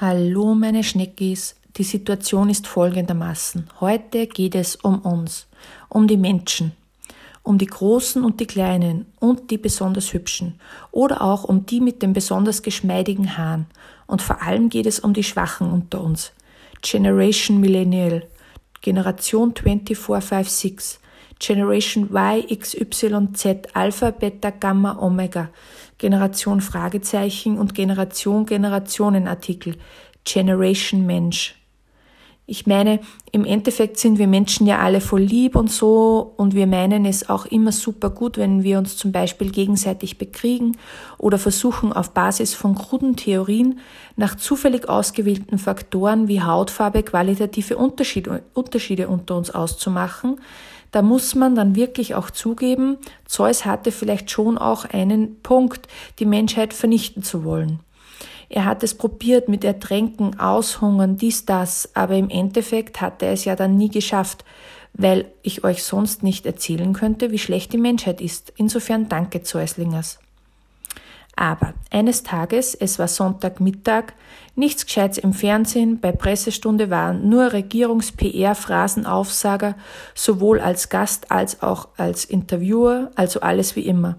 Hallo meine Schneckis, die Situation ist folgendermaßen. Heute geht es um uns, um die Menschen, um die Großen und die Kleinen und die besonders Hübschen oder auch um die mit den besonders geschmeidigen Haaren. Und vor allem geht es um die Schwachen unter uns. Generation Millennial, Generation 2456, Generation Y, X, Y, Z, Alpha, Beta, Gamma, Omega, Generation Fragezeichen und Generation Generationenartikel, Generation Mensch. Ich meine, im Endeffekt sind wir Menschen ja alle voll lieb und so und wir meinen es auch immer super gut, wenn wir uns zum Beispiel gegenseitig bekriegen oder versuchen auf Basis von kruden Theorien nach zufällig ausgewählten Faktoren wie Hautfarbe qualitative Unterschiede, Unterschiede unter uns auszumachen. Da muss man dann wirklich auch zugeben, Zeus hatte vielleicht schon auch einen Punkt, die Menschheit vernichten zu wollen. Er hat es probiert mit Ertränken, Aushungern, dies, das, aber im Endeffekt hat er es ja dann nie geschafft, weil ich euch sonst nicht erzählen könnte, wie schlecht die Menschheit ist. Insofern danke Zeuslingers. Aber eines Tages, es war Sonntagmittag, nichts Gescheites im Fernsehen, bei Pressestunde waren nur Regierungs-PR-Phrasenaufsager, sowohl als Gast als auch als Interviewer, also alles wie immer.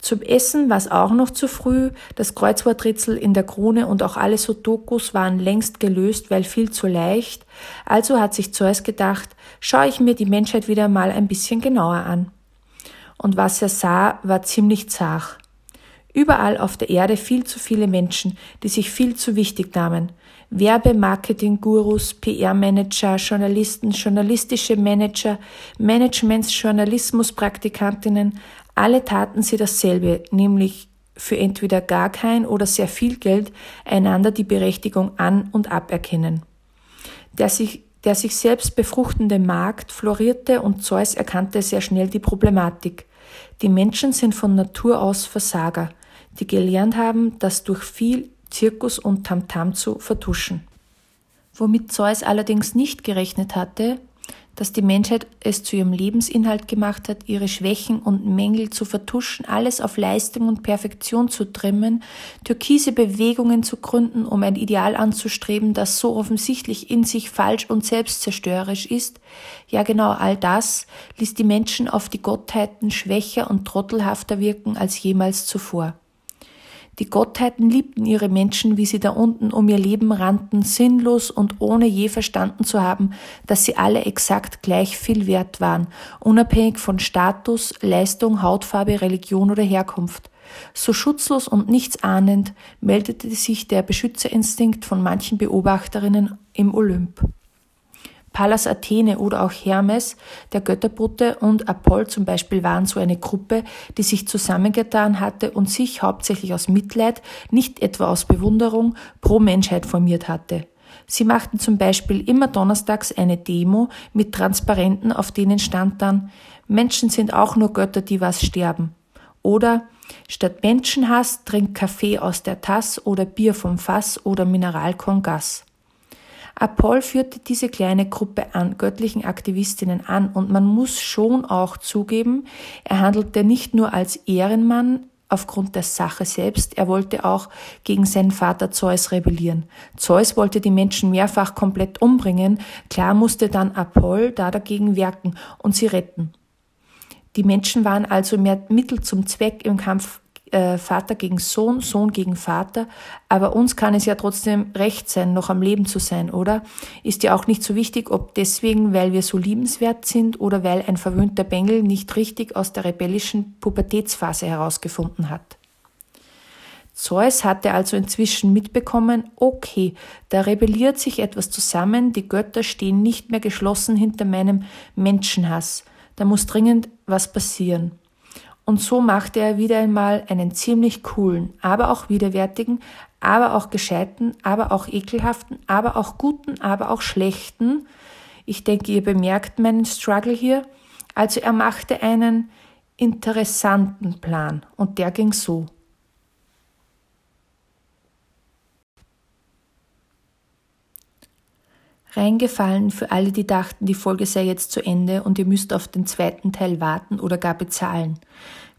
Zum Essen war es auch noch zu früh. Das Kreuzworträtsel in der Krone und auch alle Sudokus waren längst gelöst, weil viel zu leicht. Also hat sich Zeus gedacht, schaue ich mir die Menschheit wieder mal ein bisschen genauer an. Und was er sah, war ziemlich zart. Überall auf der Erde viel zu viele Menschen, die sich viel zu wichtig nahmen. Werbe-, Marketing-Gurus, PR-Manager, Journalisten, journalistische Manager, Managements-, Journalismus-Praktikantinnen, alle taten sie dasselbe, nämlich für entweder gar kein oder sehr viel Geld einander die Berechtigung an und aberkennen. Der sich, der sich selbst befruchtende Markt florierte und Zeus erkannte sehr schnell die Problematik. Die Menschen sind von Natur aus Versager, die gelernt haben, das durch viel Zirkus und Tamtam zu vertuschen. Womit Zeus allerdings nicht gerechnet hatte, dass die Menschheit es zu ihrem Lebensinhalt gemacht hat, ihre Schwächen und Mängel zu vertuschen, alles auf Leistung und Perfektion zu trimmen, türkise Bewegungen zu gründen, um ein Ideal anzustreben, das so offensichtlich in sich falsch und selbstzerstörerisch ist, ja genau all das ließ die Menschen auf die Gottheiten schwächer und trottelhafter wirken als jemals zuvor. Die Gottheiten liebten ihre Menschen, wie sie da unten um ihr Leben rannten, sinnlos und ohne je verstanden zu haben, dass sie alle exakt gleich viel wert waren, unabhängig von Status, Leistung, Hautfarbe, Religion oder Herkunft. So schutzlos und nichtsahnend meldete sich der Beschützerinstinkt von manchen Beobachterinnen im Olymp. Pallas Athene oder auch Hermes, der Götterbote und Apoll zum Beispiel waren so eine Gruppe, die sich zusammengetan hatte und sich hauptsächlich aus Mitleid, nicht etwa aus Bewunderung, pro Menschheit formiert hatte. Sie machten zum Beispiel immer donnerstags eine Demo mit Transparenten, auf denen stand dann Menschen sind auch nur Götter, die was sterben. Oder statt Menschenhass trink Kaffee aus der Tasse oder Bier vom Fass oder Mineralkorn Gas. Apoll führte diese kleine Gruppe an göttlichen Aktivistinnen an und man muss schon auch zugeben, er handelte nicht nur als Ehrenmann aufgrund der Sache selbst, er wollte auch gegen seinen Vater Zeus rebellieren. Zeus wollte die Menschen mehrfach komplett umbringen, klar musste dann Apoll da dagegen werken und sie retten. Die Menschen waren also mehr Mittel zum Zweck im Kampf äh, Vater gegen Sohn, Sohn gegen Vater, aber uns kann es ja trotzdem recht sein, noch am Leben zu sein, oder? Ist ja auch nicht so wichtig, ob deswegen, weil wir so liebenswert sind oder weil ein verwöhnter Bengel nicht richtig aus der rebellischen Pubertätsphase herausgefunden hat. Zeus hatte also inzwischen mitbekommen, okay, da rebelliert sich etwas zusammen, die Götter stehen nicht mehr geschlossen hinter meinem Menschenhass, da muss dringend was passieren. Und so machte er wieder einmal einen ziemlich coolen, aber auch widerwärtigen, aber auch gescheiten, aber auch ekelhaften, aber auch guten, aber auch schlechten. Ich denke, ihr bemerkt meinen Struggle hier. Also er machte einen interessanten Plan und der ging so. Reingefallen für alle, die dachten, die Folge sei jetzt zu Ende und ihr müsst auf den zweiten Teil warten oder gar bezahlen.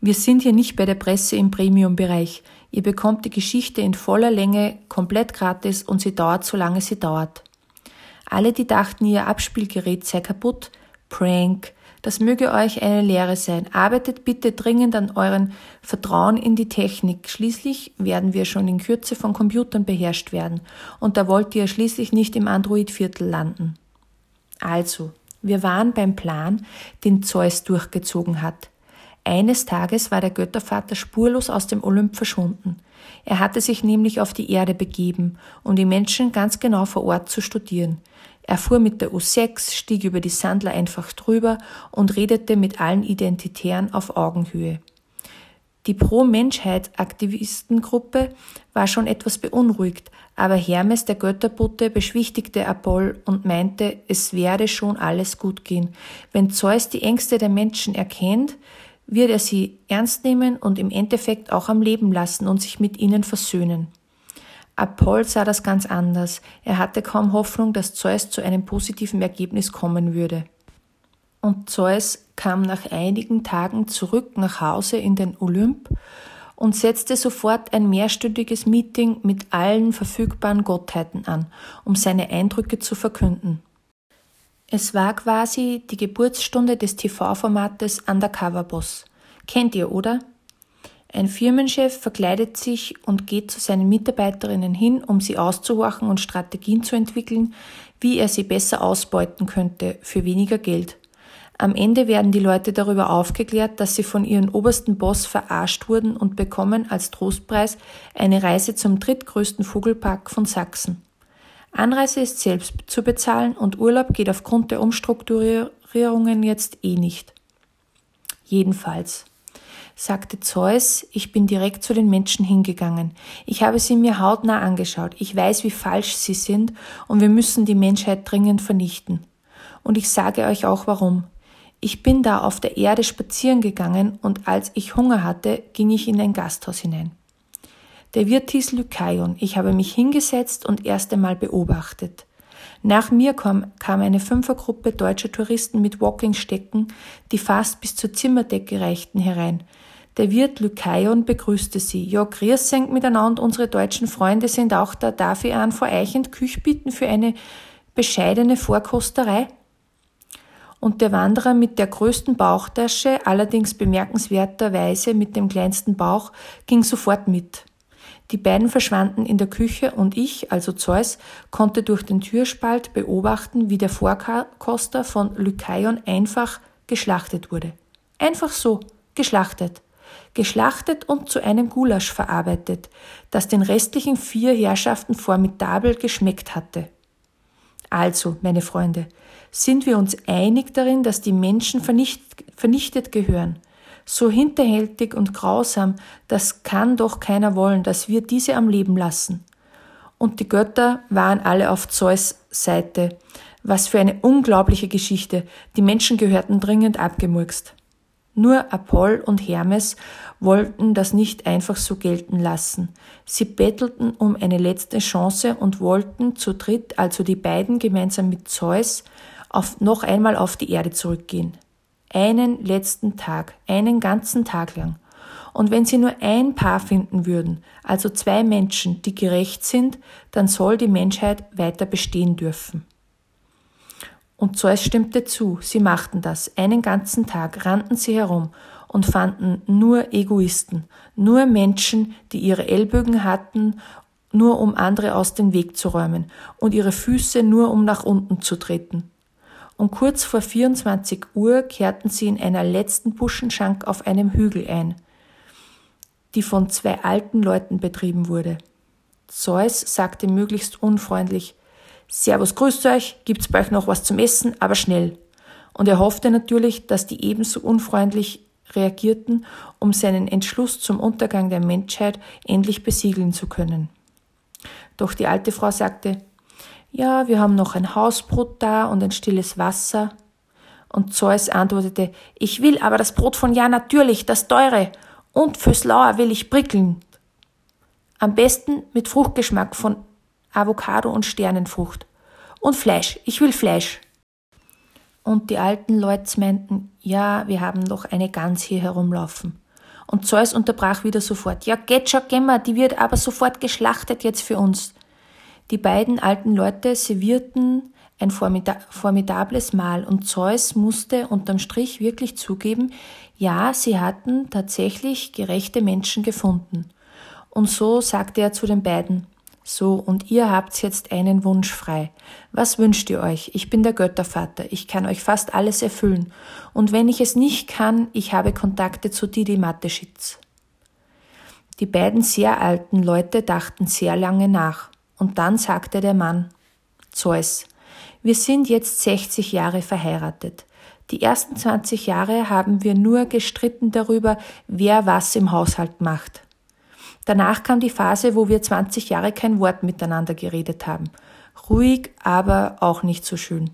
Wir sind hier nicht bei der Presse im Premium-Bereich. Ihr bekommt die Geschichte in voller Länge komplett gratis und sie dauert so lange sie dauert. Alle, die dachten, ihr Abspielgerät sei kaputt, Prank, das möge euch eine Lehre sein. Arbeitet bitte dringend an euren Vertrauen in die Technik. Schließlich werden wir schon in Kürze von Computern beherrscht werden. Und da wollt ihr schließlich nicht im Android-Viertel landen. Also, wir waren beim Plan, den Zeus durchgezogen hat. Eines Tages war der Göttervater spurlos aus dem Olymp verschwunden. Er hatte sich nämlich auf die Erde begeben, um die Menschen ganz genau vor Ort zu studieren. Er fuhr mit der U6, stieg über die Sandler einfach drüber und redete mit allen Identitären auf Augenhöhe. Die Pro-Menschheit-Aktivistengruppe war schon etwas beunruhigt, aber Hermes, der Götterbote, beschwichtigte Apoll und meinte, es werde schon alles gut gehen. Wenn Zeus die Ängste der Menschen erkennt, wird er sie ernst nehmen und im Endeffekt auch am Leben lassen und sich mit ihnen versöhnen. Apoll sah das ganz anders. Er hatte kaum Hoffnung, dass Zeus zu einem positiven Ergebnis kommen würde. Und Zeus kam nach einigen Tagen zurück nach Hause in den Olymp und setzte sofort ein mehrstündiges Meeting mit allen verfügbaren Gottheiten an, um seine Eindrücke zu verkünden. Es war quasi die Geburtsstunde des TV-Formates Undercover Boss. Kennt ihr, oder? Ein Firmenchef verkleidet sich und geht zu seinen Mitarbeiterinnen hin, um sie auszuhorchen und Strategien zu entwickeln, wie er sie besser ausbeuten könnte für weniger Geld. Am Ende werden die Leute darüber aufgeklärt, dass sie von ihrem obersten Boss verarscht wurden und bekommen als Trostpreis eine Reise zum drittgrößten Vogelpark von Sachsen. Anreise ist selbst zu bezahlen und Urlaub geht aufgrund der Umstrukturierungen jetzt eh nicht. Jedenfalls sagte Zeus, ich bin direkt zu den Menschen hingegangen. Ich habe sie mir hautnah angeschaut. Ich weiß, wie falsch sie sind und wir müssen die Menschheit dringend vernichten. Und ich sage euch auch warum. Ich bin da auf der Erde spazieren gegangen und als ich Hunger hatte, ging ich in ein Gasthaus hinein. Der Wirt hieß Lykaion. Ich habe mich hingesetzt und erst einmal beobachtet. Nach mir kam, kam eine Fünfergruppe deutscher Touristen mit Walkingstecken, die fast bis zur Zimmerdecke reichten, herein. Der Wirt Lykaion begrüßte sie. Ja, grüß senkt miteinander, unsere deutschen Freunde sind auch da. Darf ich an vor Eichend Küch bitten für eine bescheidene Vorkosterei? Und der Wanderer mit der größten Bauchtasche, allerdings bemerkenswerterweise mit dem kleinsten Bauch, ging sofort mit. Die beiden verschwanden in der Küche und ich, also Zeus, konnte durch den Türspalt beobachten, wie der Vorkoster von Lykaion einfach geschlachtet wurde. Einfach so, geschlachtet. Geschlachtet und zu einem Gulasch verarbeitet, das den restlichen vier Herrschaften formidabel geschmeckt hatte. Also, meine Freunde, sind wir uns einig darin, dass die Menschen vernichtet gehören – so hinterhältig und grausam, das kann doch keiner wollen, dass wir diese am Leben lassen. Und die Götter waren alle auf Zeus Seite. Was für eine unglaubliche Geschichte. Die Menschen gehörten dringend abgemurkst. Nur Apoll und Hermes wollten das nicht einfach so gelten lassen. Sie bettelten um eine letzte Chance und wollten zu dritt, also die beiden gemeinsam mit Zeus, auf, noch einmal auf die Erde zurückgehen einen letzten Tag, einen ganzen Tag lang. Und wenn sie nur ein Paar finden würden, also zwei Menschen, die gerecht sind, dann soll die Menschheit weiter bestehen dürfen. Und Zeus stimmte zu, sie machten das. Einen ganzen Tag rannten sie herum und fanden nur Egoisten, nur Menschen, die ihre Ellbögen hatten, nur um andere aus dem Weg zu räumen und ihre Füße nur um nach unten zu treten und kurz vor 24 Uhr kehrten sie in einer letzten Buschenschank auf einem Hügel ein, die von zwei alten Leuten betrieben wurde. Zeus sagte möglichst unfreundlich, Servus, grüßt euch, gibt's bei euch noch was zum Essen, aber schnell. Und er hoffte natürlich, dass die ebenso unfreundlich reagierten, um seinen Entschluss zum Untergang der Menschheit endlich besiegeln zu können. Doch die alte Frau sagte, ja, wir haben noch ein Hausbrot da und ein stilles Wasser. Und Zeus antwortete, ich will aber das Brot von Ja natürlich, das teure, und fürs Lauer will ich prickeln. Am besten mit Fruchtgeschmack von Avocado und Sternenfrucht. Und Fleisch, ich will Fleisch. Und die alten Leute meinten, ja, wir haben noch eine Gans hier herumlaufen. Und Zeus unterbrach wieder sofort. Ja, geht schon, Gemma, die wird aber sofort geschlachtet jetzt für uns. Die beiden alten Leute servierten ein formidables Mahl und Zeus musste unterm Strich wirklich zugeben, ja, sie hatten tatsächlich gerechte Menschen gefunden. Und so sagte er zu den beiden, so, und ihr habt jetzt einen Wunsch frei. Was wünscht ihr euch? Ich bin der Göttervater, ich kann euch fast alles erfüllen. Und wenn ich es nicht kann, ich habe Kontakte zu Didi Mateschitz. Die beiden sehr alten Leute dachten sehr lange nach. Und dann sagte der Mann, Zeus, wir sind jetzt 60 Jahre verheiratet. Die ersten 20 Jahre haben wir nur gestritten darüber, wer was im Haushalt macht. Danach kam die Phase, wo wir 20 Jahre kein Wort miteinander geredet haben. Ruhig, aber auch nicht so schön.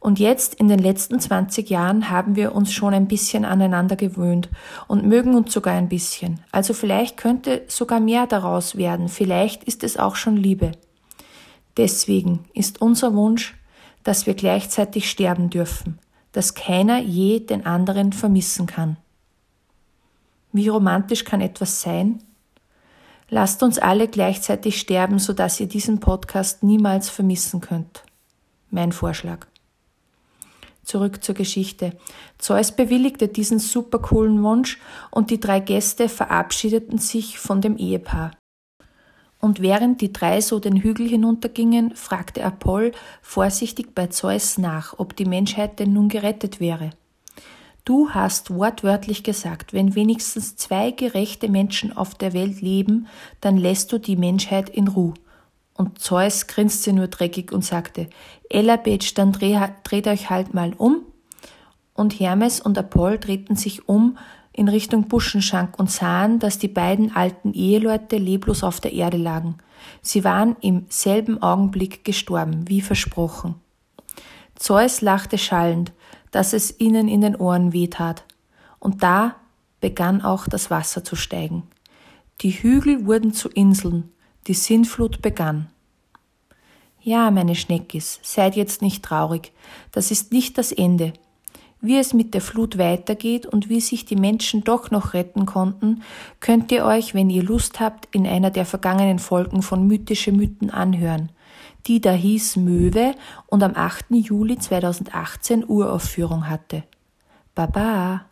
Und jetzt, in den letzten 20 Jahren, haben wir uns schon ein bisschen aneinander gewöhnt und mögen uns sogar ein bisschen. Also vielleicht könnte sogar mehr daraus werden. Vielleicht ist es auch schon Liebe. Deswegen ist unser Wunsch, dass wir gleichzeitig sterben dürfen, dass keiner je den anderen vermissen kann. Wie romantisch kann etwas sein? Lasst uns alle gleichzeitig sterben, sodass ihr diesen Podcast niemals vermissen könnt. Mein Vorschlag. Zurück zur Geschichte. Zeus bewilligte diesen super coolen Wunsch und die drei Gäste verabschiedeten sich von dem Ehepaar. Und während die drei so den Hügel hinuntergingen, fragte Apoll vorsichtig bei Zeus nach, ob die Menschheit denn nun gerettet wäre. Du hast wortwörtlich gesagt, wenn wenigstens zwei gerechte Menschen auf der Welt leben, dann lässt du die Menschheit in Ruhe. Und Zeus grinste nur dreckig und sagte, Elabetsch, dann dreh, dreht euch halt mal um. Und Hermes und Apoll drehten sich um in Richtung Buschenschank und sahen, dass die beiden alten Eheleute leblos auf der Erde lagen. Sie waren im selben Augenblick gestorben, wie versprochen. Zeus lachte schallend, dass es ihnen in den Ohren wehtat. Und da begann auch das Wasser zu steigen. Die Hügel wurden zu Inseln, die Sintflut begann. Ja, meine Schneckis, seid jetzt nicht traurig, das ist nicht das Ende. Wie es mit der Flut weitergeht und wie sich die Menschen doch noch retten konnten, könnt ihr euch, wenn ihr Lust habt, in einer der vergangenen Folgen von Mythische Mythen anhören die da hieß Möwe und am 8. Juli 2018 Uraufführung hatte. Baba!